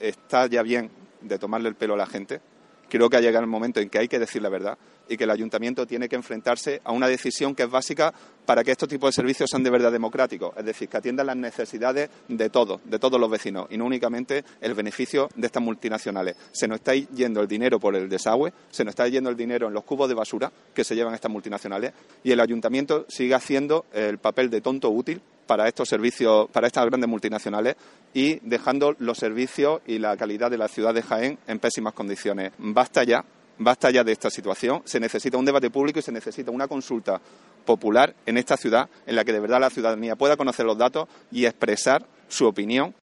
está ya bien de tomarle el pelo a la gente. Creo que ha llegado el momento en que hay que decir la verdad y que el ayuntamiento tiene que enfrentarse a una decisión que es básica para que estos tipos de servicios sean de verdad democráticos, es decir, que atiendan las necesidades de todos, de todos los vecinos, y no únicamente el beneficio de estas multinacionales. Se nos está yendo el dinero por el desagüe, se nos está yendo el dinero en los cubos de basura que se llevan estas multinacionales, y el ayuntamiento sigue haciendo el papel de tonto útil para estos servicios, para estas grandes multinacionales y dejando los servicios y la calidad de la ciudad de Jaén en pésimas condiciones. Basta ya Basta ya de esta situación. Se necesita un debate público y se necesita una consulta popular en esta ciudad en la que de verdad la ciudadanía pueda conocer los datos y expresar su opinión